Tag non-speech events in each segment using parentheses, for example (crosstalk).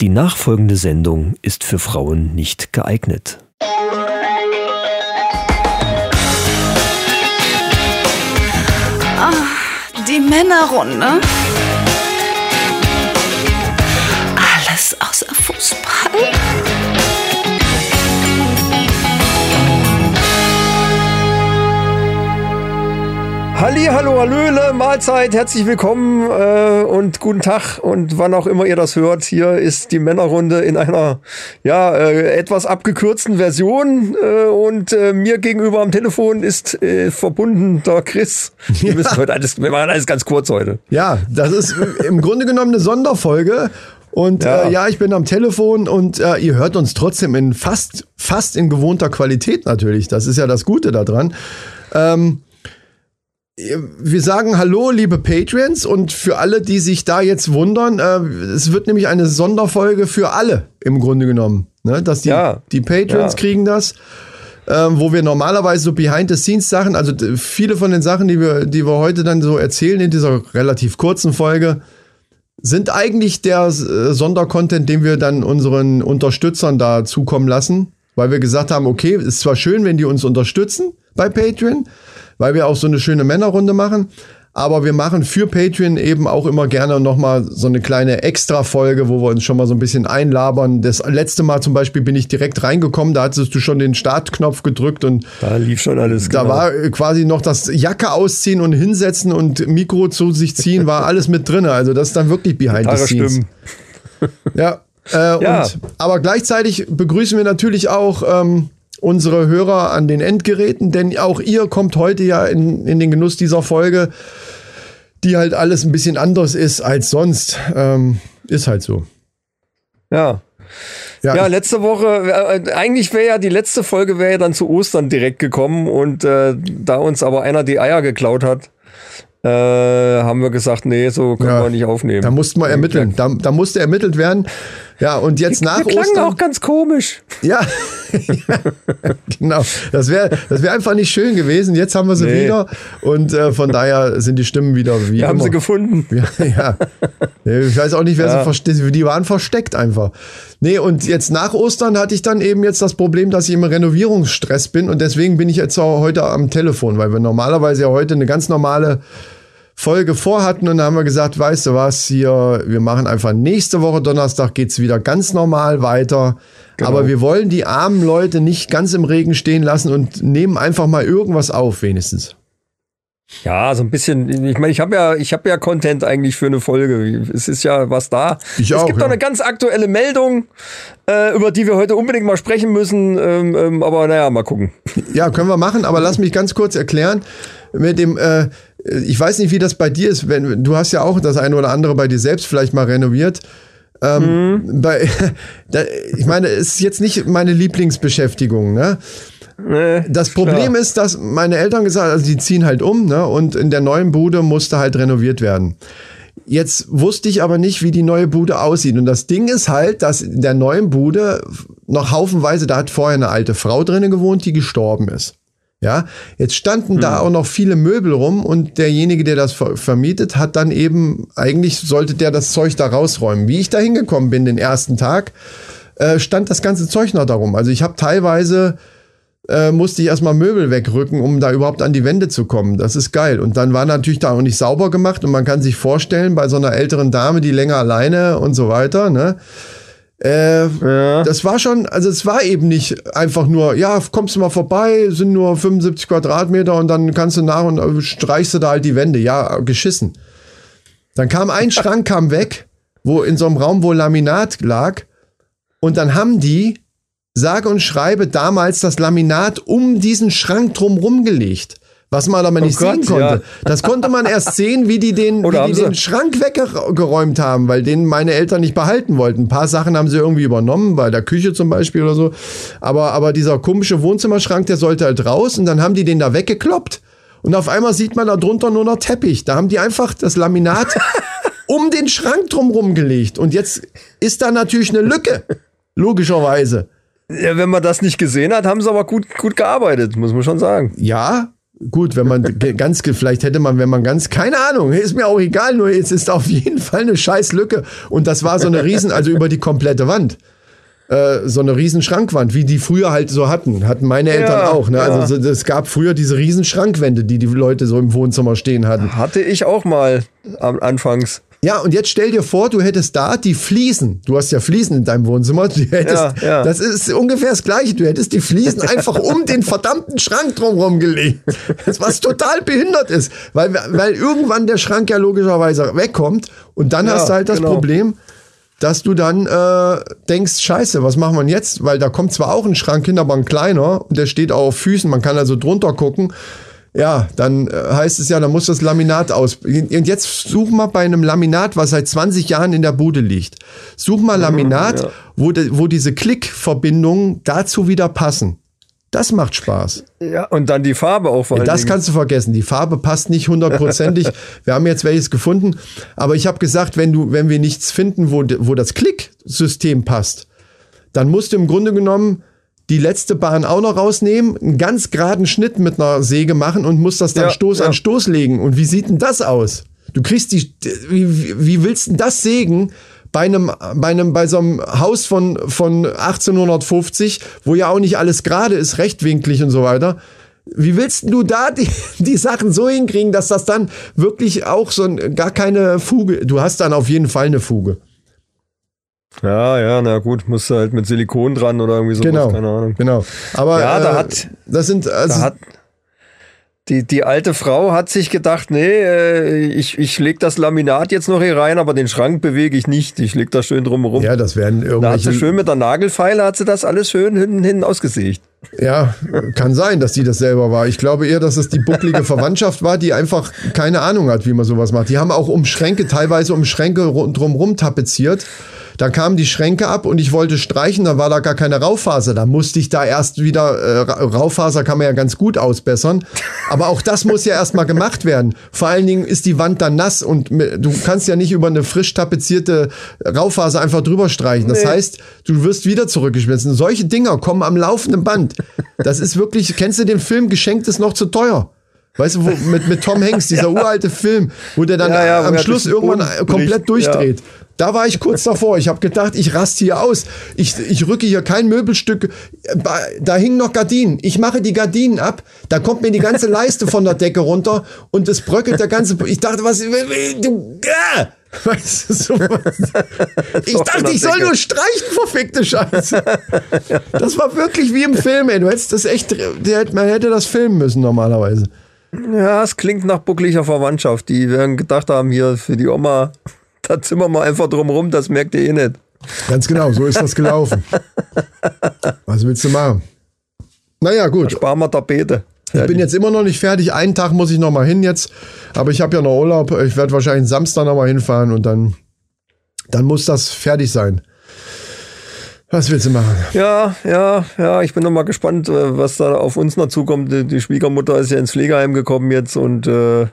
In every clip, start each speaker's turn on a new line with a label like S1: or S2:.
S1: Die nachfolgende Sendung ist für Frauen nicht geeignet.
S2: Die Männerrunde.
S3: Halli, hallo, hallöle, Mahlzeit, herzlich willkommen äh, und guten Tag und wann auch immer ihr das hört. Hier ist die Männerrunde in einer ja äh, etwas abgekürzten Version äh, und äh, mir gegenüber am Telefon ist äh, verbunden der Chris. Wir
S4: Ja.
S3: müssen heute alles, wir machen alles ganz kurz heute.
S4: Ja, das ist im Grunde genommen eine Sonderfolge. Und
S3: Ja.
S4: ja, äh, ja ich bin am Telefon und äh, ihr hört uns trotzdem in fast, fast in gewohnter Qualität natürlich. Das ist ja das Gute daran. Ähm, wir sagen Hallo, liebe Patreons, und für alle, die sich da jetzt wundern, äh, es wird nämlich eine Sonderfolge für alle im Grunde genommen. Ne? Dass die,
S3: Ja.
S4: die Patreons
S3: Ja.
S4: kriegen das. Ähm, wo wir normalerweise so Behind-the-Scenes-Sachen, also viele von den Sachen, die wir, die wir heute dann so erzählen in dieser relativ kurzen Folge, sind eigentlich der äh, Sondercontent, den wir dann unseren Unterstützern da zukommen lassen, weil wir gesagt haben, okay, ist zwar schön, wenn die uns unterstützen bei Patreon, weil wir auch so eine schöne Männerrunde machen, aber wir machen für Patreon eben auch immer gerne nochmal so eine kleine Extra-Folge, wo wir uns schon mal so ein bisschen einlabern. Das letzte Mal zum Beispiel bin ich direkt reingekommen, da hattest du schon den Startknopf gedrückt und
S3: Da lief schon alles.
S4: da
S3: genau.
S4: war äh, quasi noch das Jacke ausziehen und hinsetzen und Mikro zu sich ziehen, war alles mit drin. Also das ist dann wirklich behind the scenes.
S3: stimmen.
S4: Ja. Äh,
S3: Ja.
S4: Und, aber gleichzeitig begrüßen wir natürlich auch ähm, unsere Hörer an den Endgeräten, denn auch ihr kommt heute ja in, in den Genuss dieser Folge, die halt alles ein bisschen anders ist als sonst. Ähm, ist halt so.
S3: Ja.
S4: Ja,
S3: Ja, letzte Woche, äh, eigentlich wäre ja die letzte Folge wäre ja dann zu Ostern direkt gekommen und äh, da uns aber einer die Eier geklaut hat, äh, haben wir gesagt, nee, so können
S4: Ja,
S3: wir nicht aufnehmen.
S4: da mussten wir ermitteln. Da, da musste ermittelt werden. Ja, und jetzt nach
S3: wir klangen
S4: Ostern.
S3: auch ganz komisch.
S4: Ja, (laughs) genau. Das wäre das wär einfach nicht schön gewesen. Jetzt haben wir sie
S3: Nee.
S4: wieder und äh, von daher sind die Stimmen wieder wie
S3: Wir haben
S4: immer.
S3: sie gefunden. (laughs)
S4: ja, ja. Ich weiß auch nicht, wer
S3: Ja.
S4: sie versteckt. Die waren versteckt einfach. Nee, und jetzt nach Ostern hatte ich dann eben jetzt das Problem, dass ich im Renovierungsstress bin und deswegen bin ich jetzt auch heute am Telefon, weil wir normalerweise ja heute eine ganz normale Folge vorhatten und dann haben wir gesagt, weißt du was, hier, wir machen einfach nächste Woche Donnerstag geht's wieder ganz normal weiter.
S3: Genau.
S4: Aber wir wollen die armen Leute nicht ganz im Regen stehen lassen und nehmen einfach mal irgendwas auf, wenigstens.
S3: Ja, so ein bisschen. Ich meine, ich habe ja, ich habe ja Content eigentlich für eine Folge. Es ist ja was da.
S4: Ich
S3: es
S4: auch,
S3: gibt
S4: ja.
S3: noch eine ganz aktuelle Meldung, äh, über die wir heute unbedingt mal sprechen müssen. Ähm, ähm, aber naja, mal gucken.
S4: Ja, können wir machen, aber lass mich ganz kurz erklären. Mit dem, äh, ich weiß nicht, wie das bei dir ist. Wenn, du hast ja auch das eine oder andere bei dir selbst vielleicht mal renoviert. Ähm, bei, (laughs) da, ich meine, es ist jetzt nicht meine Lieblingsbeschäftigung, ne? Das Problem ist, dass meine Eltern gesagt haben, also die ziehen halt um, ne? Und in der neuen Bude musste halt renoviert werden. Jetzt wusste ich aber nicht, wie die neue Bude aussieht. Und das Ding ist halt, dass in der neuen Bude noch haufenweise, da hat vorher eine alte Frau drinnen gewohnt, die gestorben ist. Ja, jetzt standen da auch noch viele Möbel rum und derjenige, der das ver vermietet, hat dann eben, eigentlich sollte der das Zeug da rausräumen. Wie ich da hingekommen bin den ersten Tag, äh, stand das ganze Zeug noch darum. Also ich habe teilweise äh, musste ich erstmal Möbel wegrücken, um da überhaupt an die Wände zu kommen. Das ist geil. Und dann war natürlich da auch nicht sauber gemacht und man kann sich vorstellen, bei so einer älteren Dame, die länger alleine und so weiter, ne? Äh, Das war schon, also es war eben nicht einfach nur, ja, kommst du mal vorbei, sind nur 75 Quadratmeter und dann kannst du nach und äh, streichst du da halt die Wände. Ja, geschissen. Dann kam ein (laughs) Schrank, kam weg, wo in so einem Raum, wo Laminat lag. Und dann haben die, sage und schreibe, damals das Laminat um diesen Schrank drumrum gelegt. Was man aber nicht
S3: Oh Gott,
S4: sehen konnte.
S3: ja.
S4: Das konnte man erst (laughs) sehen, wie die den,
S3: Oder
S4: wie die den Schrank weggeräumt haben, weil den meine Eltern nicht behalten wollten. Ein paar Sachen haben sie irgendwie übernommen, bei der Küche zum Beispiel oder so. Aber, aber dieser komische Wohnzimmerschrank, der sollte halt raus und dann haben die den da weggekloppt. Und auf einmal sieht man da drunter nur noch Teppich. Da haben die einfach das Laminat (laughs) um den Schrank drumrum gelegt. Und jetzt ist da natürlich eine Lücke. Logischerweise.
S3: Ja, wenn man das nicht gesehen hat, haben sie aber gut, gut gearbeitet, muss man schon sagen.
S4: Ja, Gut, wenn man ganz, vielleicht hätte man, wenn man ganz, keine Ahnung, ist mir auch egal, nur jetzt ist auf jeden Fall eine scheiß Lücke. Und das war so eine Riesen, also über die komplette Wand. Äh, so eine riesen Schrankwand, wie die früher halt so hatten. Hatten meine Eltern
S3: Ja,
S4: auch. Ne?
S3: ja.
S4: Also so- es gab früher diese riesen Schrankwände, die die Leute so im Wohnzimmer stehen hatten.
S3: Hatte ich auch mal am Anfangs.
S4: Ja, und jetzt stell dir vor, du hättest da die Fliesen. Du hast ja Fliesen in deinem Wohnzimmer. Du hättest,
S3: Ja, ja.
S4: Das ist ungefähr das Gleiche. Du hättest die Fliesen (laughs) einfach um den verdammten Schrank drumherum gelegt. Das, was total behindert ist. Weil, weil irgendwann der Schrank ja logischerweise wegkommt. Und dann
S3: Ja,
S4: hast du halt das
S3: genau.
S4: Problem, dass du dann äh, denkst, scheiße, was machen wir jetzt? Weil da kommt zwar auch ein Schrank hin, aber ein kleiner. Und der steht auch auf Füßen. Man kann also drunter gucken. Ja, dann äh, heißt es ja, dann muss das Laminat aus. Und jetzt such mal bei einem Laminat, was seit 20 Jahren in der Bude liegt. Such mal Laminat, wo, de, wo diese Klickverbindungen dazu wieder passen. Das macht Spaß.
S3: Ja, und dann die Farbe auch vor
S4: Das
S3: Dingen.
S4: kannst du vergessen. Die Farbe passt nicht hundertprozentig. (laughs) wir haben jetzt welches gefunden, aber ich habe gesagt, wenn du, wenn wir nichts finden, wo, wo das Klicksystem passt, dann musst du im Grunde genommen die letzte Bahn auch noch rausnehmen, einen ganz geraden Schnitt mit einer Säge machen und musst das dann
S3: Ja,
S4: Stoß
S3: ja.
S4: an Stoß legen. Und wie sieht denn das aus? Du kriegst die, wie, wie- willst denn das sägen? Bei einem, bei einem, bei so einem Haus von, von 1850, wo ja auch nicht alles gerade ist, rechtwinklig und so weiter. Wie willst du da die, die Sachen so hinkriegen, dass das dann wirklich auch so ein, gar keine Fuge, du hast dann auf jeden Fall eine Fuge.
S3: Ja, ja, na gut, musst du halt mit Silikon dran oder irgendwie sowas,
S4: Genau.
S3: keine Ahnung.
S4: Genau. Aber
S3: Ja, da
S4: äh,
S3: hat-
S4: das sind also
S3: Da hat die, die alte Frau hat sich gedacht, nee, äh, ich, ich leg das Laminat jetzt noch hier rein, aber den Schrank bewege ich nicht. Ich leg da schön drumherum.
S4: ja, das werden
S3: da hat
S4: irgendwelche
S3: sie schön mit der Nagelfeile, hat sie das alles schön hinten, hinten ausgesägt.
S4: Ja, kann sein, dass die das selber war. Ich glaube eher, dass es die bucklige (laughs) Verwandtschaft war, die einfach keine Ahnung hat, wie man sowas macht. Die haben auch um Schränke, teilweise um Schränke ru- drumrum tapeziert. Da kamen die Schränke ab und ich wollte streichen, da war da gar keine Raufaser. Da musste ich da erst wieder, äh, Ra- Raufaser kann man ja ganz gut ausbessern. Aber auch das muss ja erstmal gemacht werden. Vor allen Dingen ist die Wand dann nass und du kannst ja nicht über eine frisch tapezierte Raufaser einfach drüber streichen. Das
S3: Nee.
S4: heißt, du wirst wieder zurückgeschmissen. Solche Dinger kommen am laufenden Band. Das ist wirklich, kennst du den Film Geschenkt ist noch zu teuer? Weißt du, wo, mit, mit Tom Hanks, dieser (laughs) uralte Film, wo der dann
S3: Ja, ja,
S4: am Schluss irgendwann
S3: Boden
S4: komplett
S3: bricht,
S4: durchdreht. Da war ich kurz davor. Ich habe gedacht, ich raste hier aus. Ich, ich rücke hier kein Möbelstück. Da hingen noch Gardinen. Ich mache die Gardinen ab. Da kommt mir die ganze Leiste von der Decke runter und es bröckelt der ganze. Ich dachte, was. Du, ah! Weißt du, so Ich dachte,
S3: der
S4: ich soll nur streichen, verfickte Scheiße. Das war wirklich wie im Film, ey. Du hättest das echt. Man hätte das filmen müssen normalerweise.
S3: Ja, es klingt nach buckliger Verwandtschaft. Die werden gedacht haben, hier für die Oma, (laughs) da zimmern wir einfach drum rum, das merkt ihr eh nicht.
S4: Ganz genau, so ist das gelaufen. (laughs) Was willst du machen? Naja, gut.
S3: Sparen wir Tapete.
S4: Ich bin jetzt immer noch nicht fertig. Einen Tag muss ich noch mal hin jetzt. Aber ich habe ja noch Urlaub. Ich werde wahrscheinlich Samstag noch mal hinfahren und dann, dann muss das fertig sein. Was willst du machen?
S3: Ja, ja, ja, ich bin noch mal gespannt, äh, was da auf uns noch zukommt. Die, Schwiegermutter ist ja ins Pflegeheim gekommen jetzt und äh,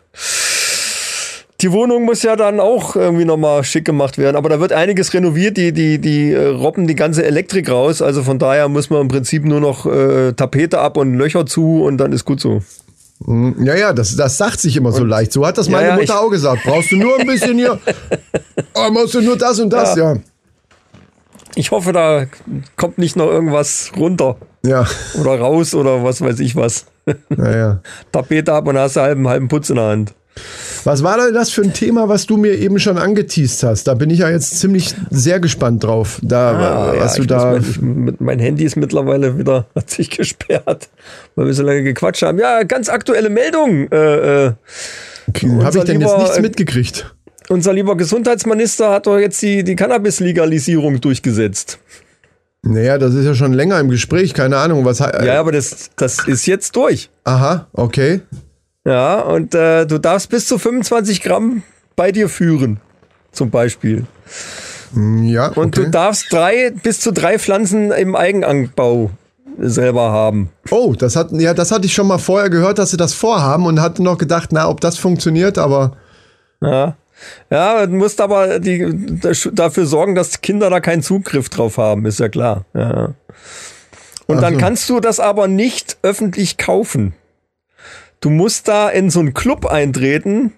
S3: die Wohnung muss ja dann auch irgendwie noch mal schick gemacht werden. Aber da wird einiges renoviert. Die, die, die äh, robben die ganze Elektrik raus. Also von daher muss man im Prinzip nur noch äh, Tapete ab und Löcher zu und dann ist gut so.
S4: Ja, ja, das, das sagt sich immer so leicht. So hat das
S3: Ja,
S4: meine
S3: ja,
S4: Mutter auch gesagt. Brauchst du nur ein bisschen hier? (laughs) Oh, musst du nur das und das? Ja.
S3: Ich hoffe, da kommt nicht noch irgendwas runter
S4: Ja,
S3: oder raus oder was weiß ich was.
S4: naja. (laughs)
S3: Tapete ab und hast einen halben, halben Putz in der Hand.
S4: Was war denn das für ein Thema, was du mir eben schon angeteased hast? Da bin ich ja jetzt ziemlich sehr gespannt drauf. Da,
S3: Ah,
S4: was
S3: ja,
S4: du da.
S3: Mit, mein Handy ist mittlerweile wieder, (laughs) hat sich gesperrt, weil wir so lange gequatscht haben. Ja, ganz aktuelle Meldung. Äh, äh,
S4: Habe ich denn jetzt nichts
S3: äh,
S4: mitgekriegt?
S3: Unser lieber Gesundheitsminister hat doch jetzt die, die Cannabis-Legalisierung durchgesetzt.
S4: Naja, das ist ja schon länger im Gespräch, keine Ahnung, was.
S3: Ja, aber das, das ist jetzt durch.
S4: Aha, okay.
S3: Ja, und äh, du darfst bis zu 25 Gramm bei dir führen, zum Beispiel.
S4: Ja,
S3: Und
S4: okay.
S3: du darfst drei, bis zu drei Pflanzen im Eigenanbau selber haben.
S4: Oh, das hat, ja, das hatte ich schon mal vorher gehört, dass sie das vorhaben und hatte noch gedacht, na, ob das funktioniert, aber
S3: Ja. Ja, du musst aber die, dafür sorgen, dass Kinder da keinen Zugriff drauf haben, ist ja klar. Ja. Und
S4: Ach
S3: dann
S4: so.
S3: kannst du das aber nicht öffentlich kaufen. du musst da in so einen Club eintreten.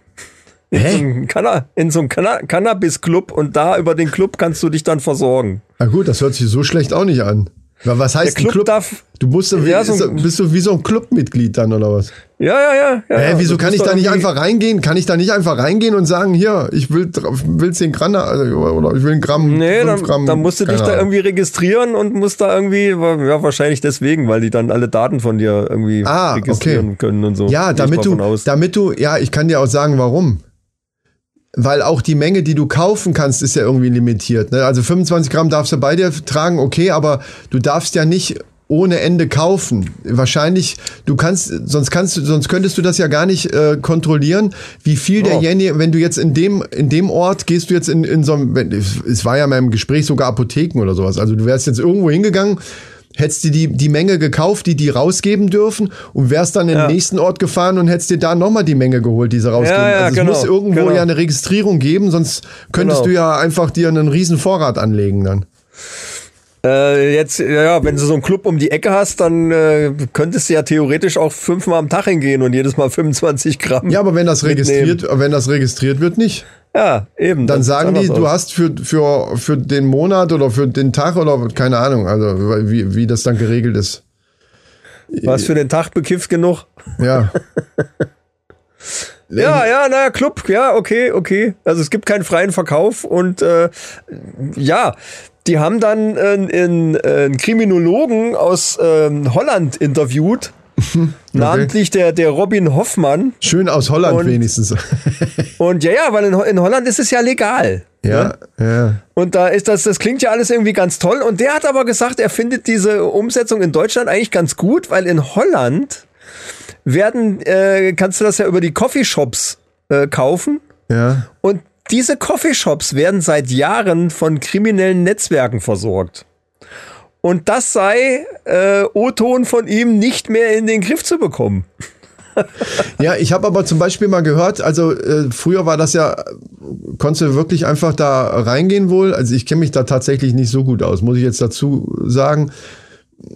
S3: In
S4: Hä?
S3: so einen, Canna so einen Canna Cannabis-Club und da über den Club kannst du dich dann versorgen.
S4: Na gut, das hört sich so schlecht auch nicht an. Ja, Was heißt
S3: Der
S4: ein
S3: Club darf-
S4: Du musst wie,
S3: Ja, so ein-
S4: bist du wie so ein Clubmitglied dann oder was?
S3: Ja, ja, ja. ja
S4: Hä, wieso kann ich da nicht einfach reingehen? Kann ich da nicht einfach reingehen und sagen, hier, ich will, will 10 Gramm also, oder ich will ein Gramm,
S3: Nee,
S4: 5
S3: dann,
S4: Gramm.
S3: dann musst du dich
S4: keine
S3: da
S4: Ahnung.
S3: irgendwie registrieren und musst da irgendwie, ja, wahrscheinlich deswegen, weil die dann alle Daten von dir irgendwie
S4: Ah,
S3: registrieren
S4: okay.
S3: können und so.
S4: Ja, damit du, damit du, ja, ich kann dir auch sagen, warum. Weil auch die Menge, die du kaufen kannst, ist ja irgendwie limitiert. Ne? Also 25 Gramm darfst du bei dir tragen, okay, aber du darfst ja nicht ohne Ende kaufen. Wahrscheinlich, du kannst, sonst kannst du, sonst könntest du das ja gar nicht äh, kontrollieren, wie viel
S3: Ja.
S4: derjenige, wenn du jetzt in dem, in dem Ort gehst du jetzt in, in so einem, es war ja mal im Gespräch sogar Apotheken oder sowas. Also du wärst jetzt irgendwo hingegangen, hättest dir die, die Menge gekauft, die die rausgeben dürfen und wärst dann in
S3: Ja.
S4: den nächsten Ort gefahren und hättest dir da nochmal die Menge geholt, die sie rausgeben.
S3: Ja, ja,
S4: also es
S3: genau,
S4: muss irgendwo
S3: genau.
S4: ja eine Registrierung geben, sonst könntest
S3: Genau.
S4: du ja einfach dir einen riesen Vorrat anlegen dann.
S3: Äh, jetzt, ja, wenn du so einen Club um die Ecke hast, dann äh, könntest du ja theoretisch auch fünfmal am Tag hingehen und jedes Mal 25 Gramm.
S4: Ja, aber wenn das
S3: mitnehmen.
S4: registriert, wenn das registriert wird, nicht.
S3: Ja, eben.
S4: Dann sagen die,
S3: anders
S4: du hast für, für, für den Monat oder für den Tag oder keine Ahnung, also wie, wie das dann geregelt ist.
S3: Was für den Tag bekifft genug.
S4: Ja. (laughs)
S3: Ja, ja, naja, Club, ja, okay, okay. Also es gibt keinen freien Verkauf und äh, ja, die haben dann äh, einen, einen Kriminologen aus ähm, Holland interviewt. Namentlich der, der Robin Hoffmann.
S4: Schön aus Holland
S3: Und-
S4: wenigstens. (laughs)
S3: Und ja, ja, weil in, in Holland ist es ja legal.
S4: ja, ja.
S3: Und da ist das, das klingt ja alles irgendwie ganz toll. Und der hat aber gesagt, er findet diese Umsetzung in Deutschland eigentlich ganz gut, weil in Holland werden, äh, kannst du das ja über die Coffeeshops äh, kaufen.
S4: Ja.
S3: Und diese Coffeeshops werden seit Jahren von kriminellen Netzwerken versorgt. Und das sei äh, O-Ton von ihm nicht mehr in den Griff zu bekommen.
S4: Ja, ich habe aber zum Beispiel mal gehört, also äh, früher war das ja, konntest du wirklich einfach da reingehen wohl. Also ich kenne mich da tatsächlich nicht so gut aus, muss ich jetzt dazu sagen.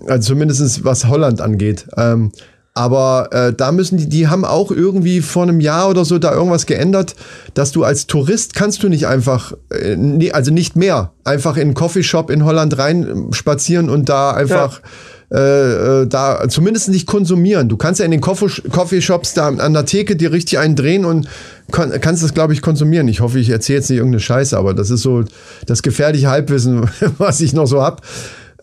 S4: Also zumindestens was Holland angeht. Ähm, aber äh, da müssen die, die haben auch irgendwie vor einem Jahr oder so da irgendwas geändert, dass du als Tourist kannst du nicht einfach, äh, nee, also nicht mehr, einfach in einen Coffeeshop in Holland rein spazieren und da einfach äh, äh, da zumindest nicht konsumieren. Du kannst ja in den Coffee- Coffeeshops da an der Theke dir richtig einen drehen und kann, kannst das, glaube ich, konsumieren. Ich hoffe, ich erzähle jetzt nicht irgendeine Scheiße, aber das ist so das gefährliche Halbwissen, (laughs) was ich noch so hab.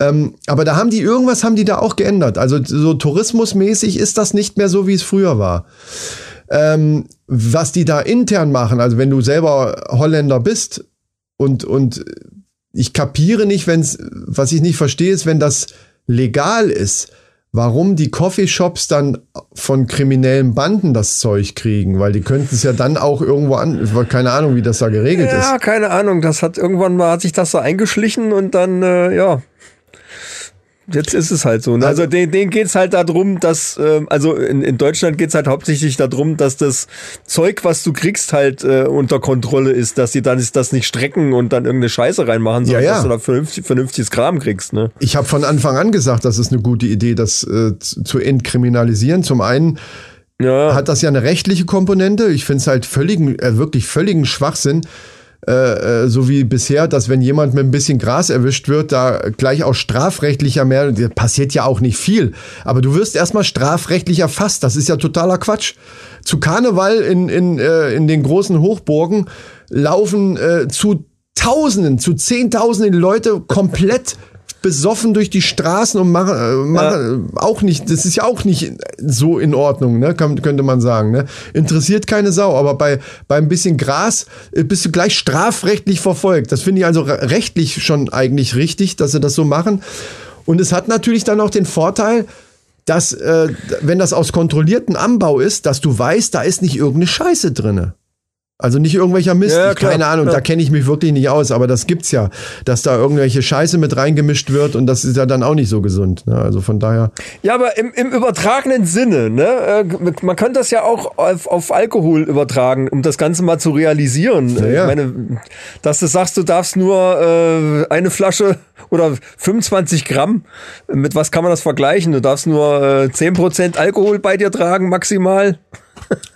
S4: Ähm, aber da haben die irgendwas haben die da auch geändert. Also so tourismusmäßig ist das nicht mehr so, wie es früher war. Ähm, was die da intern machen, also wenn du selber Holländer bist und, und ich kapiere nicht, wenn's, was ich nicht verstehe, ist, wenn das legal ist, warum die Coffeeshops dann von kriminellen Banden das Zeug kriegen, weil die könnten es ja dann auch irgendwo an, keine Ahnung, wie das da geregelt
S3: Ja,
S4: ist.
S3: keine Ahnung. Das hat irgendwann mal hat sich das so eingeschlichen und dann, äh, ja. Jetzt ist es halt so. Ne? Also denen, denen geht's halt darum, dass, ähm, also in, in Deutschland geht's halt hauptsächlich darum, dass das Zeug, was du kriegst, halt äh, unter Kontrolle ist, dass sie dann das nicht strecken und dann irgendeine Scheiße reinmachen, sondern
S4: Ja, ja.
S3: dass du da vernünftig, vernünftiges Kram kriegst. Ne?
S4: Ich habe von Anfang an gesagt, das ist eine gute Idee, das äh, zu zu entkriminalisieren. Zum einen
S3: Ja.
S4: hat das ja eine rechtliche Komponente. Ich finde es halt völligen, äh, wirklich völligen Schwachsinn. Äh, äh, so wie bisher, dass wenn jemand mit ein bisschen Gras erwischt wird, da gleich auch strafrechtlicher mehr, passiert ja auch nicht viel, aber du wirst erstmal strafrechtlich erfasst, das ist ja totaler Quatsch. Zu Karneval in, in, äh, in den großen Hochburgen laufen äh, zu Tausenden, zu Zehntausenden Leute komplett besoffen durch die Straßen und machen, äh, machen äh, auch nicht, das ist ja auch nicht so in Ordnung, ne, kann, könnte man sagen, ne? Interessiert keine Sau, aber bei, bei ein bisschen Gras äh, bist du gleich strafrechtlich verfolgt. Das finde ich also re- rechtlich schon eigentlich richtig, dass sie das so machen. Und es hat natürlich dann auch den Vorteil, dass, äh, wenn das aus kontrollierten Anbau ist, dass du weißt, da ist nicht irgendeine Scheiße drinne. Also nicht irgendwelcher Mist,
S3: Ja, klar,
S4: keine Ahnung,
S3: klar.
S4: da kenne ich mich wirklich nicht aus, aber das gibt's ja, dass da irgendwelche Scheiße mit reingemischt wird und das ist ja dann auch nicht so gesund. Ne? Also von daher.
S3: Ja, aber im, im übertragenen Sinne, ne? äh, Man könnte das ja auch auf, auf Alkohol übertragen, um das Ganze mal zu realisieren.
S4: Ja, ja.
S3: Ich meine, dass du sagst, du darfst nur äh, eine Flasche (laughs) oder 25 Gramm, mit was kann man das vergleichen? Du darfst nur äh, 10% Alkohol bei dir tragen, maximal.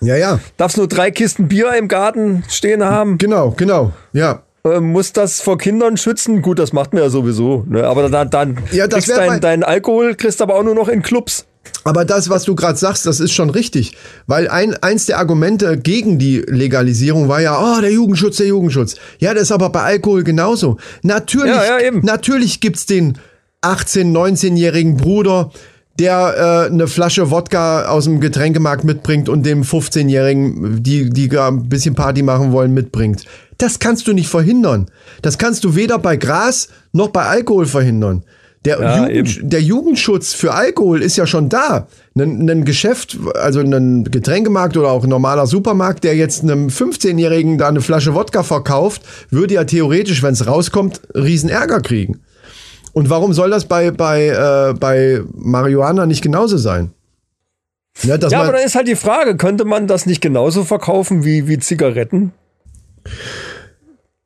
S4: Ja, ja,
S3: Darfst nur drei Kisten Bier im Garten stehen haben.
S4: genau, genau, ja.
S3: Äh, muss das vor Kindern schützen? Gut, das macht man ja sowieso. Ne? Aber dann, dann
S4: Ja, das
S3: kriegst dein, dein Alkohol, kriegst aber auch nur noch in Clubs.
S4: Aber das, was du gerade sagst, das ist schon richtig. Weil ein, eins der Argumente gegen die Legalisierung war ja, oh, der Jugendschutz, der Jugendschutz. Ja, das ist aber bei Alkohol genauso. Natürlich,
S3: Ja, ja, eben.
S4: natürlich gibt's den 18-, 19-jährigen Bruder, der äh, eine Flasche Wodka aus dem Getränkemarkt mitbringt und dem 15-jährigen, die, die gar ein bisschen Party machen wollen, mitbringt. Das kannst du nicht verhindern. Das kannst du weder bei Gras noch bei Alkohol verhindern. Der,
S3: Ja,
S4: Jugend, der Jugendschutz für Alkohol ist ja schon da. Ein, ein Geschäft, also ein Getränkemarkt oder auch ein normaler Supermarkt, der jetzt einem 15-Jährigen da eine Flasche Wodka verkauft, würde ja theoretisch, wenn es rauskommt, riesen Ärger kriegen. Und warum soll das bei, bei, äh, bei Marihuana nicht genauso sein? Ja,
S3: Ja, aber dann ist halt die Frage, könnte man das nicht genauso verkaufen wie, wie Zigaretten?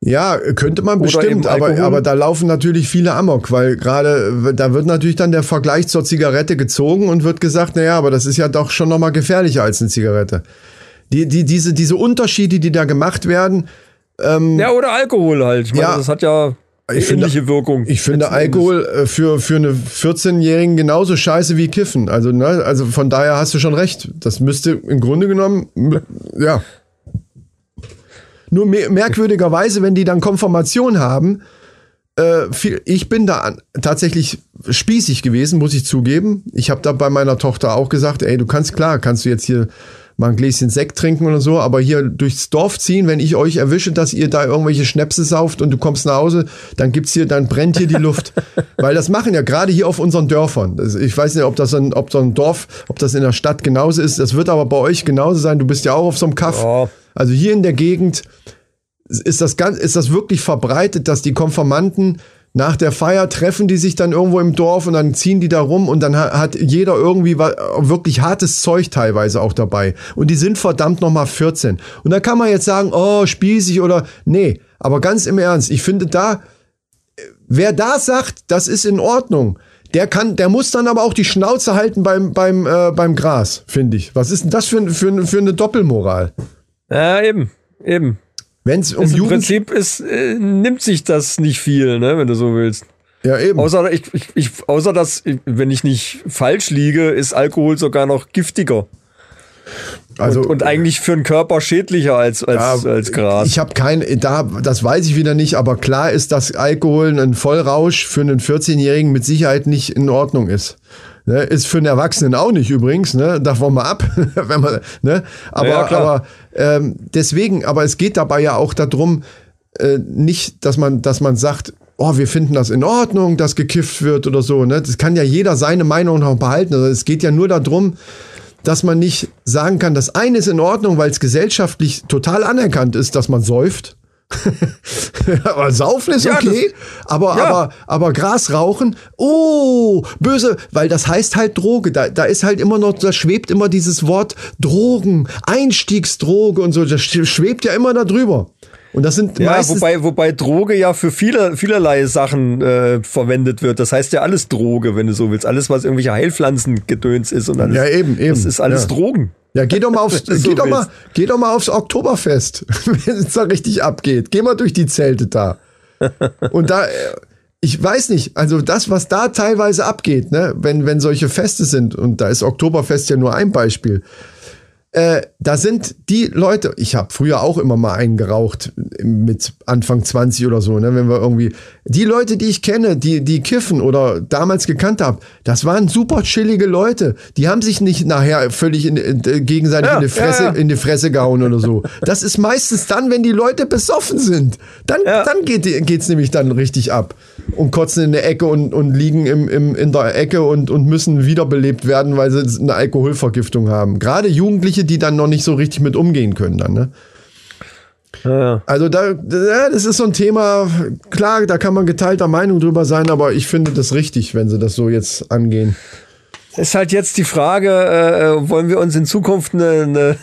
S4: Ja, könnte man
S3: Oder
S4: bestimmt, aber, aber da laufen natürlich viele Amok, weil gerade da wird natürlich dann der Vergleich zur Zigarette gezogen und wird gesagt, naja, aber das ist ja doch schon nochmal gefährlicher als eine Zigarette. Die, die, diese, diese Unterschiede, die da gemacht werden,
S3: Ja, oder Alkohol halt. Ich meine,
S4: Ja.
S3: das hat ja
S4: Ich finde-
S3: ähnliche Wirkung.
S4: ich finde. Alkohol äh, für, für eine 14-Jährigen genauso scheiße wie Kiffen. Also, ne, also von daher hast du schon recht. Das müsste im Grunde genommen, ja. Nur mer merkwürdigerweise, wenn die dann Konfirmation haben, äh, viel, ich bin da an, tatsächlich spießig gewesen, muss ich zugeben. Ich habe da bei meiner Tochter auch gesagt, ey, du kannst klar, kannst du jetzt hier mal ein Gläschen Sekt trinken oder so, aber hier durchs Dorf ziehen, wenn ich euch erwische, dass ihr da irgendwelche Schnäpse sauft und du kommst nach Hause, dann gibt's hier, dann brennt hier die Luft. (laughs) Weil das machen ja gerade hier auf unseren Dörfern. Ich weiß nicht, ob das ein, ob so ein Dorf, ob das in der Stadt genauso ist. Das wird aber bei euch genauso sein. Du bist ja auch auf so einem Kaff.
S3: Ja.
S4: Also hier in der Gegend ist das ganz, ist das wirklich verbreitet, dass die Konformanten nach der Feier treffen die sich dann irgendwo im Dorf und dann ziehen die da rum und dann ha- hat jeder irgendwie wirklich hartes Zeug teilweise auch dabei. Und die sind verdammt nochmal 14. Und da kann man jetzt sagen, oh, spießig oder, nee. Aber ganz im Ernst, ich finde da, äh, wer da sagt, das ist in Ordnung, der kann, der muss dann aber auch die Schnauze halten beim, beim, äh, beim Gras, finde ich. Was ist denn das für, für, für eine Doppelmoral?
S3: Ja, eben, eben.
S4: Wenn es um
S3: Ist Im
S4: Jugend
S3: Prinzip ist, äh, nimmt sich das nicht viel, ne, wenn du so willst.
S4: Ja, eben.
S3: Außer, ich, ich, ich, außer dass, wenn ich nicht falsch liege, ist Alkohol sogar noch giftiger.
S4: also,
S3: und, und eigentlich für den Körper schädlicher als, als,
S4: ja,
S3: als Gras.
S4: Ich habe kein, da, das weiß ich wieder nicht, aber klar ist, dass Alkohol ein Vollrausch für einen 14-Jährigen mit Sicherheit nicht in Ordnung ist. Ne, ist für einen Erwachsenen auch nicht übrigens, ne? Davon mal ab, (laughs) wenn man, ne? Aber,
S3: Ja,
S4: aber ähm, deswegen, aber es geht dabei ja auch darum, äh, nicht, dass man, dass man sagt, oh, wir finden das in Ordnung, dass gekifft wird oder so. Ne? Das kann ja jeder seine Meinung noch behalten. Also es geht ja nur darum, dass man nicht sagen kann, das eine ist in Ordnung, weil es gesellschaftlich total anerkannt ist, dass man säuft. (laughs) aber Saufen ist
S3: Ja,
S4: okay, aber,
S3: ja.
S4: aber, aber Gras rauchen, oh, böse, weil das heißt halt Droge. Da, da ist halt immer noch, da schwebt immer dieses Wort Drogen, Einstiegsdroge und so, das schwebt ja immer da drüber. Und das sind
S3: ja,
S4: meistens
S3: wobei, wobei Droge ja für viele, vielerlei Sachen äh, verwendet wird. Das heißt ja alles Droge, wenn du so willst. Alles, was irgendwelche Heilpflanzengedöns ist und alles.
S4: Ja, eben, eben.
S3: Das ist alles
S4: Ja.
S3: Drogen.
S4: Ja, geh doch mal aufs, (laughs)
S3: so
S4: geh doch mal, geh doch mal aufs Oktoberfest, (laughs) wenn es da richtig abgeht. Geh mal durch die Zelte da. Und da, äh, ich weiß nicht, also das, was da teilweise abgeht, ne, wenn, wenn solche Feste sind, und da ist Oktoberfest ja nur ein Beispiel, äh, da sind die Leute, ich habe früher auch immer mal einen geraucht, mit Anfang 20 oder so, ne, wenn wir irgendwie, die Leute, die ich kenne, die, die kiffen oder damals gekannt habe, das waren super chillige Leute. Die haben sich nicht nachher völlig in, in, gegenseitig
S3: Ja,
S4: in, die Fresse,
S3: ja, ja.
S4: in die Fresse gehauen oder so. Das ist meistens dann, wenn die Leute besoffen sind. Dann, dann geht, geht's nämlich dann richtig ab. Und kotzen in der Ecke und, und liegen im, im, in der Ecke und, und müssen wiederbelebt werden, weil sie eine Alkoholvergiftung haben. Gerade Jugendliche, die dann noch nicht so richtig mit umgehen können dann, ne?
S3: Ja.
S4: Also da, da, das ist so ein Thema, klar, da kann man geteilter Meinung drüber sein, aber ich finde das richtig, wenn sie das so jetzt angehen.
S3: Ist halt jetzt die Frage, äh, wollen wir uns in Zukunft eine, eine,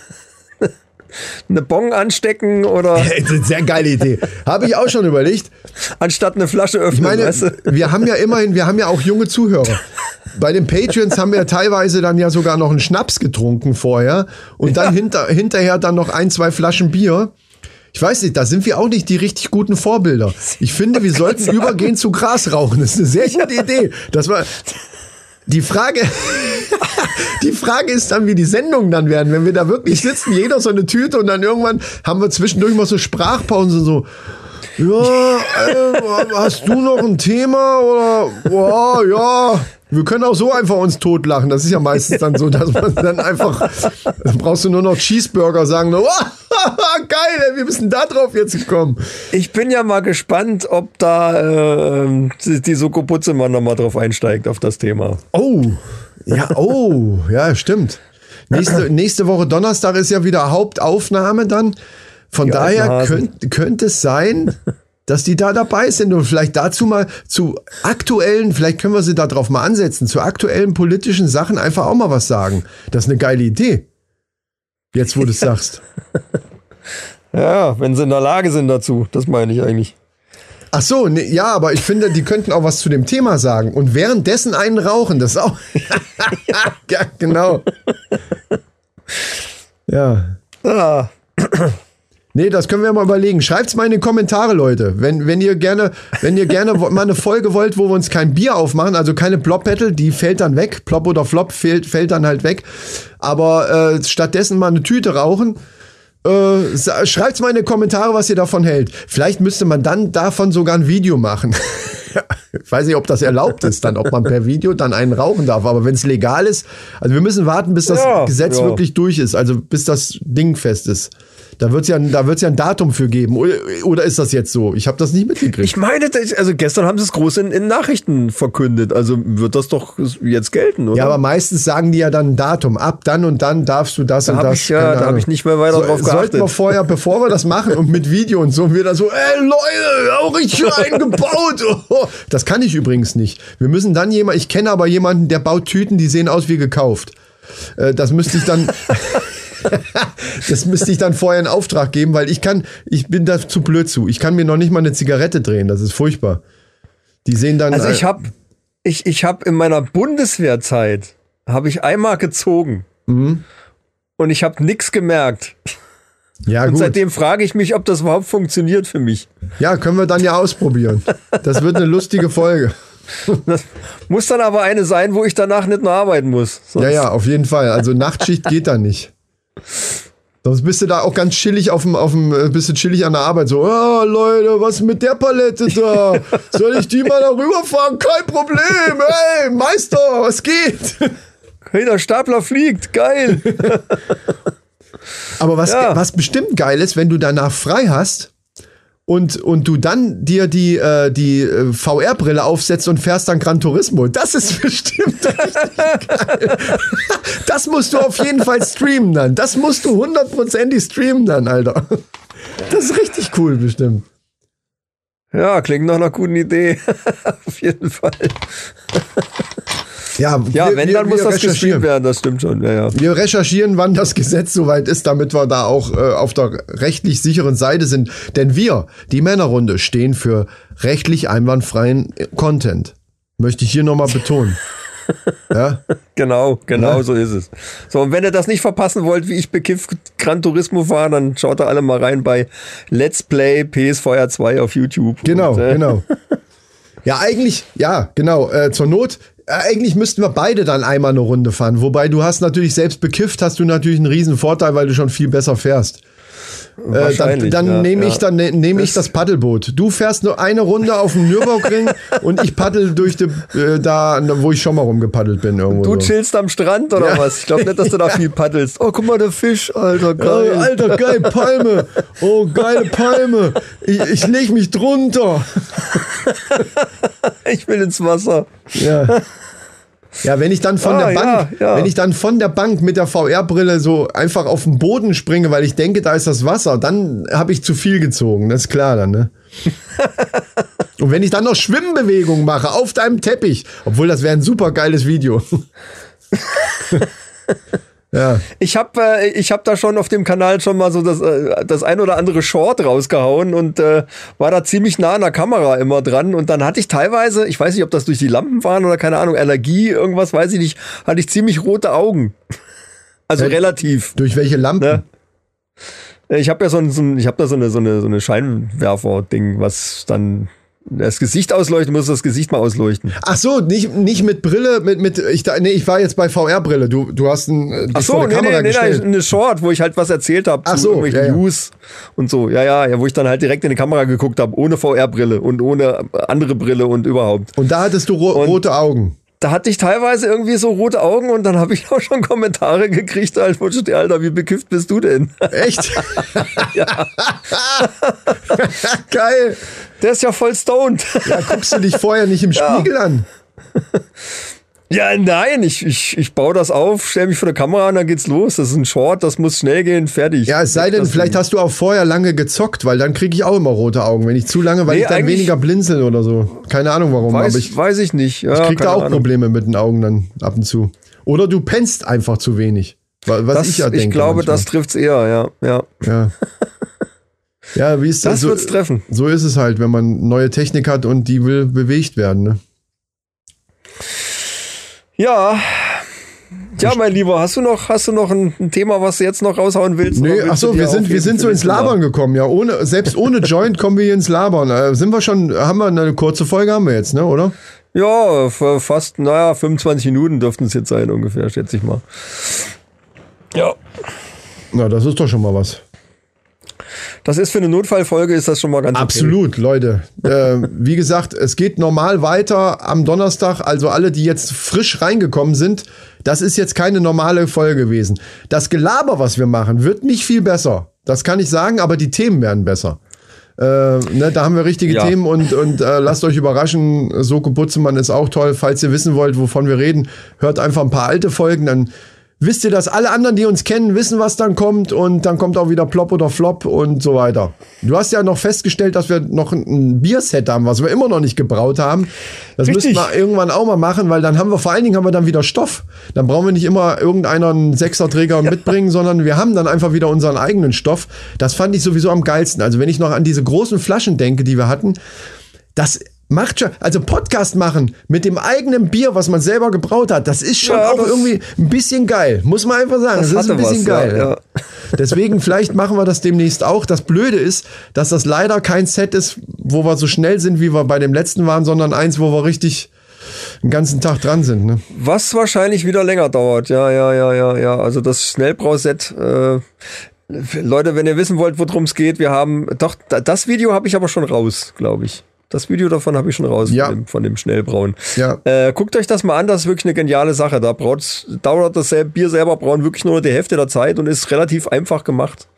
S3: eine Bon anstecken oder
S4: Sehr geile Idee. Habe ich auch schon überlegt.
S3: anstatt eine Flasche öffnen?
S4: Ich meine,
S3: weißt du?
S4: wir haben ja immerhin, wir haben ja auch junge Zuhörer. Bei den Patreons haben wir teilweise dann ja sogar noch einen Schnaps getrunken vorher und dann hinter, hinterher dann noch ein, zwei Flaschen Bier. Ich weiß nicht, da sind wir auch nicht die richtig guten Vorbilder. Ich finde, wir sollten übergehen zu Grasrauchen. Das ist eine sehr gute Idee. Das war die Frage. (laughs) Die Frage ist dann, wie die Sendungen dann werden, wenn wir da wirklich sitzen, jeder so eine Tüte und dann irgendwann haben wir zwischendurch mal so Sprachpausen so. Ja, äh, hast du noch ein Thema oder boah, ja, wir können auch so einfach uns totlachen. Das ist ja meistens dann so, dass man dann einfach dann brauchst du nur noch Cheeseburger sagen, oh, (laughs) geil, bist denn da drauf jetzt gekommen?
S3: Ich bin ja mal gespannt, ob da äh, die Soko Putzemann noch mal drauf einsteigt auf das Thema.
S4: Oh, ja, oh, ja, stimmt. Nächste, nächste Woche Donnerstag ist ja wieder Hauptaufnahme dann. Von
S3: Die
S4: daher
S3: Hasen.
S4: könnt, könnte es sein, dass die da dabei sind und vielleicht dazu mal zu aktuellen, vielleicht können wir sie da drauf mal ansetzen, zu aktuellen politischen Sachen einfach auch mal was sagen. Das ist eine geile Idee. Jetzt, wo du es sagst.
S3: Ja, wenn sie in der Lage sind dazu, das meine ich eigentlich.
S4: Ach so, ne, ja, aber ich finde, die könnten auch was zu dem Thema sagen und währenddessen einen rauchen, das ist auch. (laughs) ja, genau. Ja.
S3: Ah,
S4: Nee, das können wir mal überlegen. Schreibt's mal in die Kommentare, Leute. Wenn, wenn ihr gerne, wenn ihr gerne mal eine Folge wollt, wo wir uns kein Bier aufmachen, also keine Plop Battle, die fällt dann weg. Plop oder Flop fällt, fällt dann halt weg. Aber äh, stattdessen mal eine Tüte rauchen. Äh, schreibt's mal in die Kommentare, was ihr davon hält. Vielleicht müsste man dann davon sogar ein Video machen. (laughs) ich weiß nicht, ob das erlaubt ist, dann, ob man per Video dann einen rauchen darf. Aber wenn es legal ist, also wir müssen warten, bis das
S3: Ja,
S4: Gesetz
S3: ja.
S4: wirklich durch ist, also bis das Ding fest ist. Da wird es ja, da wird's ja ein Datum für geben. Oder, oder ist das jetzt so? Ich habe das nicht mitgekriegt.
S3: ich meine, also gestern haben sie es groß in, in Nachrichten verkündet. Also wird das doch jetzt gelten, oder?
S4: ja, aber meistens sagen die ja dann ein Datum. Ab dann und dann darfst du das
S3: Da
S4: und das.
S3: ich, ja, da hab
S4: Ahnung.
S3: ich nicht mehr weiter drauf
S4: Sollten
S3: geachtet.
S4: wir vorher, bevor wir das machen und mit Video und so, wir da so, ey Leute, auch richtig (laughs) eingebaut. Oh, (laughs) das kann ich übrigens nicht. Wir müssen dann jemand, ich kenne aber jemanden, der baut Tüten, die sehen aus wie gekauft. Äh, Das müsste ich dann. (laughs) (laughs) das müsste ich dann vorher in Auftrag geben, weil ich kann, ich bin da zu blöd zu. Ich kann mir noch nicht mal eine Zigarette drehen, das ist furchtbar. Die sehen dann.
S3: Also ich habe ich, ich hab in meiner Bundeswehrzeit habe ich einmal gezogen.
S4: Mhm.
S3: Und ich habe nichts gemerkt.
S4: ja,
S3: Und
S4: gut.
S3: seitdem frage ich mich, ob das überhaupt funktioniert für mich.
S4: Ja, können wir dann ja ausprobieren. Das wird eine lustige Folge.
S3: Das muss dann aber eine sein, wo ich danach nicht mehr arbeiten muss. Sonst-
S4: Ja, ja, auf jeden Fall. Also Nachtschicht geht da nicht. Sonst bist du da auch ganz chillig auf dem, auf dem, äh, bist du chillig an der Arbeit. So, oh, Leute, was mit der Palette da? Soll ich die mal da rüberfahren? Kein Problem. Hey, Meister, was geht?
S3: Hey, der Stapler fliegt, geil.
S4: Aber was,
S3: Ja.
S4: was bestimmt geil ist, wenn du danach frei hast und, und du dann dir die, äh, die äh, VR-Brille aufsetzt und fährst dann Gran Turismo. Das ist (laughs) bestimmt richtig geil. Das musst du auf jeden Fall streamen dann. Das musst du hundertprozentig streamen dann, Alter. Das ist richtig cool bestimmt.
S3: Ja, klingt nach einer guten Idee. (laughs) Auf jeden Fall.
S4: Ja,
S3: Ja,
S4: wir-
S3: wenn,
S4: wir-
S3: dann muss das gestreamt werden, das stimmt schon. Ja, ja.
S4: Wir recherchieren, wann das Gesetz soweit ist, damit wir da auch äh, auf der rechtlich sicheren Seite sind. Denn wir, die Männerrunde, stehen für rechtlich einwandfreien äh, Content. Möchte ich hier nochmal (laughs) betonen. ja?
S3: Genau, genau
S4: Ja.
S3: so ist es. So, und wenn ihr das nicht verpassen wollt, wie ich bekifft Gran Turismo fahre, dann schaut da alle mal rein bei Let's Play PSVR 2 auf YouTube.
S4: Genau,
S3: Und, äh,
S4: genau. (laughs) Ja, eigentlich, ja, genau. Äh, zur Not, eigentlich müssten wir beide dann einmal eine Runde fahren. Wobei du hast natürlich selbst bekifft, hast du natürlich einen riesen Vorteil, weil du schon viel besser fährst. Äh, dann dann
S3: ja,
S4: nehme ich,
S3: ja.
S4: dann ne, nehme ich das Paddelboot. Du fährst nur eine Runde auf dem Nürburgring (laughs) und ich paddel durch die, äh, da, wo ich schon mal rumgepaddelt bin irgendwo.
S3: Du
S4: so.
S3: chillst am Strand oder
S4: Ja.
S3: was? Ich glaube nicht, dass du da (laughs) viel paddelst. Oh, guck mal, der Fisch, Alter, geil.
S4: Oh, Alter, geil, Palme. Oh, geile Palme. Ich, ich leg mich drunter. (laughs)
S3: Ich will ins Wasser.
S4: Ja. Ja, wenn ich dann von
S3: Ah,
S4: der Bank,
S3: ja, ja.
S4: wenn ich dann von der Bank mit der VR-Brille so einfach auf den Boden springe, weil ich denke, da ist das Wasser, dann habe ich zu viel gezogen. Das ist klar dann, ne? (laughs) Und wenn ich dann noch Schwimmbewegungen mache auf deinem Teppich, obwohl das wäre ein super geiles Video. (laughs) ja.
S3: Ich habe äh, ich hab da schon auf dem Kanal schon mal so das, äh, das ein oder andere Short rausgehauen und äh, war da ziemlich nah an der Kamera immer dran. Und dann hatte ich teilweise, ich weiß nicht, ob das durch die Lampen waren oder keine Ahnung, Allergie, irgendwas weiß ich nicht, hatte ich ziemlich rote Augen. (laughs) Also
S4: Äh,
S3: relativ.
S4: Durch welche Lampen?
S3: Ne? Ich habe ja so ein, so ein ich habe da so eine so eine so eine Scheinwerfer-Ding, was dann das Gesicht ausleuchten muss, das Gesicht mal ausleuchten.
S4: Ach so, nicht, nicht mit Brille, mit, mit, ich, da- nee, ich war jetzt bei VR-Brille. Du, du hast ein, äh,
S3: Ach so,
S4: vor
S3: nee,
S4: Kamera
S3: nee, nee,
S4: gestellt.
S3: nee, eine Short, wo ich halt was erzählt habe
S4: Ach
S3: zu
S4: so,
S3: irgendwelchen
S4: ja, ja.
S3: News und so. Ja, ja, ja, wo ich dann halt direkt in die Kamera geguckt habe, ohne VR-Brille und ohne andere Brille und überhaupt.
S4: Und da hattest du ro rote Augen.
S3: Da hatte ich teilweise irgendwie so rote Augen und dann habe ich (laughs) auch schon Kommentare gekriegt, halt, wo steht, Alter, wie bekifft bist du denn? (laughs)
S4: Echt? (laughs) Geil.
S3: Der ist ja voll stoned.
S4: Ja, guckst du dich vorher nicht im Spiegel an?
S3: Ja, nein, ich, ich, ich baue das auf, stelle mich vor der Kamera an, dann geht's los. Das ist ein Short, das muss schnell gehen, fertig.
S4: Ja, es sei denn, vielleicht hast du auch vorher lange gezockt, weil dann kriege ich auch immer rote Augen. Wenn ich zu lange, weil
S3: Nee,
S4: ich dann weniger blinzel oder so. Keine Ahnung warum,
S3: weiß,
S4: aber ich,
S3: weiß ich nicht. Ja,
S4: ich krieg da auch
S3: Ahnung.
S4: Probleme mit den Augen dann ab und zu. Oder du pennst einfach zu wenig. wa- Was
S3: Das,
S4: ich ja
S3: ich,
S4: denke.
S3: glaube,
S4: manchmal.
S3: das trifft's eher, ja. ja.
S4: Ja. (laughs) Ja, wie ist das?
S3: Das
S4: so,
S3: wird's treffen.
S4: So ist es halt, wenn man neue Technik hat und die will bewegt werden. Ne?
S3: Ja. Ja, mein Lieber, hast du noch, hast du noch ein, ein Thema, was du jetzt noch raushauen willst?
S4: Nee, ach so, wir sind, wir sind so ins? Labern gekommen, ja. Ohne, selbst ohne Joint kommen wir hier ins Labern. Äh, sind wir schon, haben wir eine kurze Folge haben wir jetzt, ne, oder?
S3: Ja, fast, naja, 25 Minuten dürften es jetzt sein, ungefähr, schätze ich mal. Ja.
S4: Na, das ist doch schon mal was.
S3: Das ist für eine Notfallfolge, ist das schon mal ganz okay.
S4: Absolut, Leute. Äh, wie gesagt, es geht normal weiter am Donnerstag. Also alle, die jetzt frisch reingekommen sind, das ist jetzt keine normale Folge gewesen. Das Gelaber, was wir machen, wird nicht viel besser. Das kann ich sagen, aber die Themen werden besser. Äh, ne, da haben wir richtige
S3: Ja.
S4: Themen und, und äh, lasst euch überraschen. Soko Butzemann ist auch toll. Falls ihr wissen wollt, wovon wir reden, hört einfach ein paar alte Folgen, dann wisst ihr, dass alle anderen, die uns kennen, wissen, was dann kommt und dann kommt auch wieder Plop oder Flop und so weiter. Du hast ja noch festgestellt, dass wir noch ein, Bierset haben, was wir immer noch nicht gebraut haben. Das
S3: Richtig.
S4: müssen wir irgendwann auch mal machen, weil dann haben wir vor allen Dingen haben wir dann wieder Stoff. Dann brauchen wir nicht immer irgendeiner einen Sechserträger mitbringen, sondern wir haben dann einfach wieder unseren eigenen Stoff. Das fand ich sowieso am geilsten. Also wenn ich noch an diese großen Flaschen denke, die wir hatten, das macht schon, also Podcast machen mit dem eigenen Bier, was man selber gebraut hat, das ist schon
S3: Ja,
S4: auch irgendwie ein bisschen geil. Muss man einfach sagen. Das,
S3: Das
S4: ist ein bisschen
S3: was, ja,
S4: geil.
S3: ja. (laughs)
S4: Deswegen, vielleicht machen wir das demnächst auch. Das Blöde ist, dass das leider kein Set ist, wo wir so schnell sind, wie wir bei dem letzten waren, sondern eins, wo wir richtig den ganzen Tag dran sind. Ne?
S3: Was wahrscheinlich wieder länger dauert. Ja, ja, ja, ja, ja. Also das Schnellbrauset. Äh, Leute, wenn ihr wissen wollt, worum es geht, wir haben. Doch, da- das Video habe ich aber schon raus, glaube ich. Das Video davon habe ich schon raus
S4: Ja.
S3: von, dem, von dem Schnellbrauen.
S4: Ja.
S3: Äh, guckt euch das mal an, das ist wirklich eine geniale Sache. Da braut's, dauert das Bier selber brauen wirklich nur die Hälfte der Zeit und ist relativ einfach gemacht.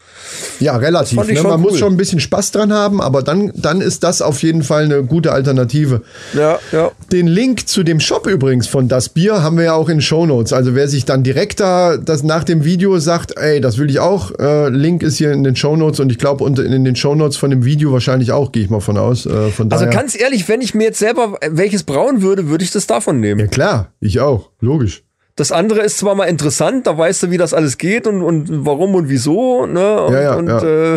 S4: Ja, relativ. Ne? Man muss
S3: cool.
S4: schon ein bisschen Spaß dran haben, aber dann, dann ist das auf jeden Fall eine gute Alternative.
S3: Ja, ja.
S4: Den Link zu dem Shop übrigens von das Bier haben wir ja auch in Show Notes. Also wer sich dann direkt da das nach dem Video sagt, ey, das will ich auch, äh, Link ist hier in den Show Notes und ich glaube in den Show Notes von dem Video wahrscheinlich auch, gehe ich mal von aus. Äh, von
S3: Also
S4: daher.
S3: ganz ehrlich, wenn ich mir jetzt selber welches brauen würde, würde ich das davon nehmen.
S4: ja klar, ich auch, logisch.
S3: Das andere ist zwar mal interessant, da weißt du, wie das alles geht und, und warum und wieso, ne? Und,
S4: Ja, ja,
S3: und,
S4: ja.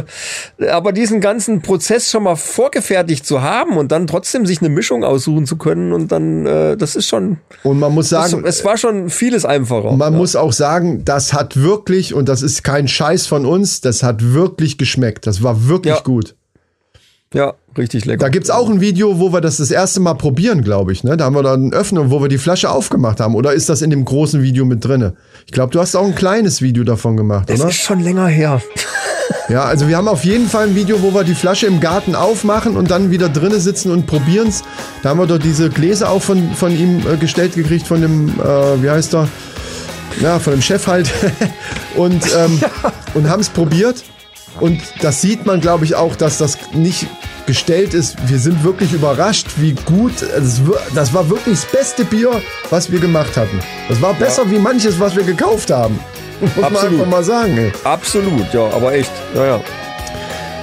S3: Äh, aber diesen ganzen Prozess schon mal vorgefertigt zu haben und dann trotzdem sich eine Mischung aussuchen zu können und dann, äh, das ist schon,
S4: Und man muss
S3: das,
S4: sagen,
S3: es war schon vieles einfacher.
S4: man
S3: ja.
S4: muss auch sagen, das hat wirklich, und das ist kein Scheiß von uns, das hat wirklich geschmeckt. Das war wirklich
S3: Ja.
S4: gut.
S3: Ja, richtig lecker.
S4: Da gibt's auch ein Video, wo wir das das erste Mal probieren, glaube ich. Ne? Da haben wir dann einen Öffner, wo wir die Flasche aufgemacht haben. Oder ist das in dem großen Video mit drinne? Ich glaube, du hast auch ein kleines Video davon gemacht, oder?
S3: ist schon länger her. (laughs)
S4: Ja, also wir haben auf jeden Fall ein Video, wo wir die Flasche im Garten aufmachen und dann wieder drinnen sitzen und probieren's. Da haben wir doch diese Gläser auch von, von ihm äh, gestellt gekriegt, von dem, äh, wie heißt er? Ja, von dem Chef halt. (laughs) und ähm, (laughs) und haben es probiert. Und das sieht man, glaube ich, auch, dass das nicht gestellt ist. Wir sind wirklich überrascht, wie gut. Das, wir- das war wirklich das beste Bier, was wir gemacht hatten. Das war besser wie manches, was wir gekauft haben. (laughs) Muss man
S3: Absolut.
S4: einfach mal sagen. Ey.
S3: Absolut, ja, aber echt. Ja, ja.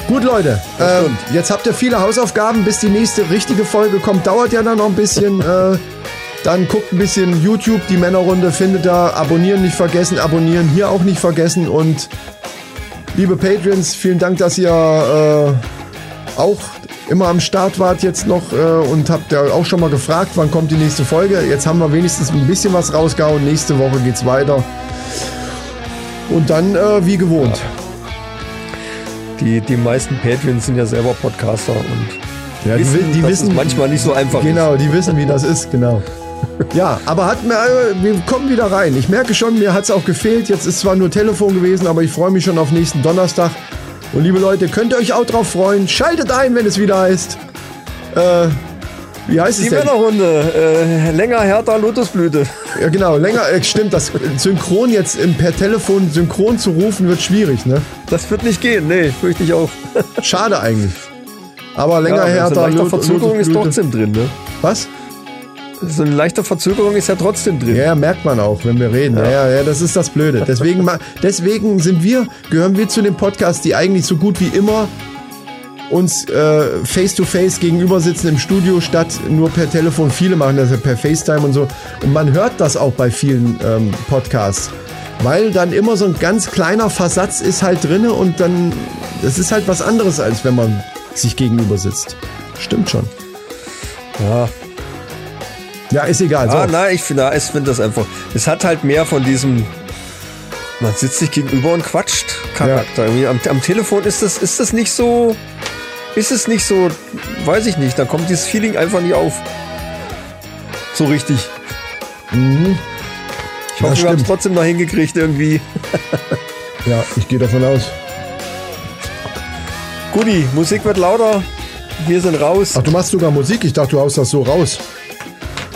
S4: Gut, Leute. Ähm, jetzt habt ihr viele Hausaufgaben, bis die nächste richtige Folge kommt. Dauert ja dann noch ein bisschen. (laughs) äh, dann guckt ein bisschen YouTube, die Männerrunde findet da. Abonnieren nicht vergessen, abonnieren hier auch nicht vergessen. Und liebe Patrons, vielen Dank, dass ihr äh, auch immer am Start wart jetzt noch äh, und habt ja auch schon mal gefragt, wann kommt die nächste Folge. Jetzt haben wir wenigstens ein bisschen was rausgehauen. Nächste Woche geht's weiter. Und dann äh, wie gewohnt.
S3: Die, die meisten Patreons sind ja selber Podcaster und
S4: Ja, die,
S3: wissen,
S4: wi- die
S3: dass
S4: wissen
S3: manchmal nicht so einfach
S4: Genau, die wissen, wie das ist, genau. (laughs) Ja, aber hat mir, äh, wir kommen wieder rein. Ich merke schon, mir hat es auch gefehlt. Jetzt ist zwar nur Telefon gewesen, aber ich freue mich schon auf nächsten Donnerstag. Und liebe Leute, könnt ihr euch auch drauf freuen. Schaltet ein, wenn es wieder heißt. Äh, wie heißt
S3: ist.
S4: es
S3: Die
S4: denn?
S3: Männerrunde, äh, länger, härter, Lotusblüte.
S4: Ja, genau, länger, äh, stimmt, das Synchron jetzt im, per Telefon synchron zu rufen, wird schwierig, ne?
S3: Das wird nicht gehen, nee, fürchte ich auch.
S4: Schade eigentlich. Aber länger,
S3: ja,
S4: härter,
S3: eine leichte
S4: Lot-
S3: Verzögerung ist
S4: Lotusblüte.
S3: trotzdem drin, ne?
S4: Was?
S3: So eine leichte Verzögerung ist ja trotzdem drin.
S4: Ja, ja, merkt man auch, wenn wir reden. Ja, ja, ja das ist das Blöde. Deswegen, deswegen sind wir, gehören wir zu den Podcasts, die eigentlich so gut wie immer uns äh, face-to-face gegenüber sitzen im Studio, statt nur per Telefon. Viele machen das ja per FaceTime und so. Und man hört das auch bei vielen ähm, Podcasts. Weil dann immer so ein ganz kleiner Versatz ist halt drinne und dann, das ist halt was anderes, als wenn man sich gegenüber sitzt. Stimmt schon.
S3: Ja,
S4: Ja, ist egal. So.
S3: Ah, nein, ich finde ich finde das einfach. Es hat halt mehr von diesem. Man sitzt sich gegenüber und quatscht Charakter. Irgendwie Am, am Telefon ist das, ist das nicht so. Ist es nicht so. Weiß ich nicht. Da kommt dieses Feeling einfach nicht auf. So richtig. Ich
S4: Mhm. Ja,
S3: hoffe, wir haben es trotzdem noch hingekriegt irgendwie. (laughs)
S4: Ja, ich gehe davon aus.
S3: Guti, Musik wird lauter. Wir sind raus.
S4: Ach, du machst sogar Musik? Ich dachte, du haust das so raus.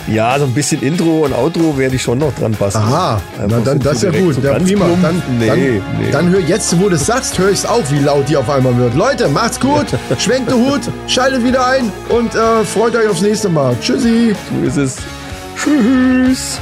S3: Ja, so ein bisschen Intro und Outro werde ich schon noch dran passen.
S4: Aha, na dann das ist ja gut.
S3: so
S4: ja, prima. Dann,
S3: nee,
S4: dann,
S3: nee.
S4: dann hör jetzt, wo du es sagst, höre ich es auch, wie laut die auf einmal wird. Leute, macht's gut, (laughs) schwenkt den Hut, schaltet wieder ein und äh, freut euch aufs nächste Mal. Tschüssi.
S3: So ist es. Tschüss.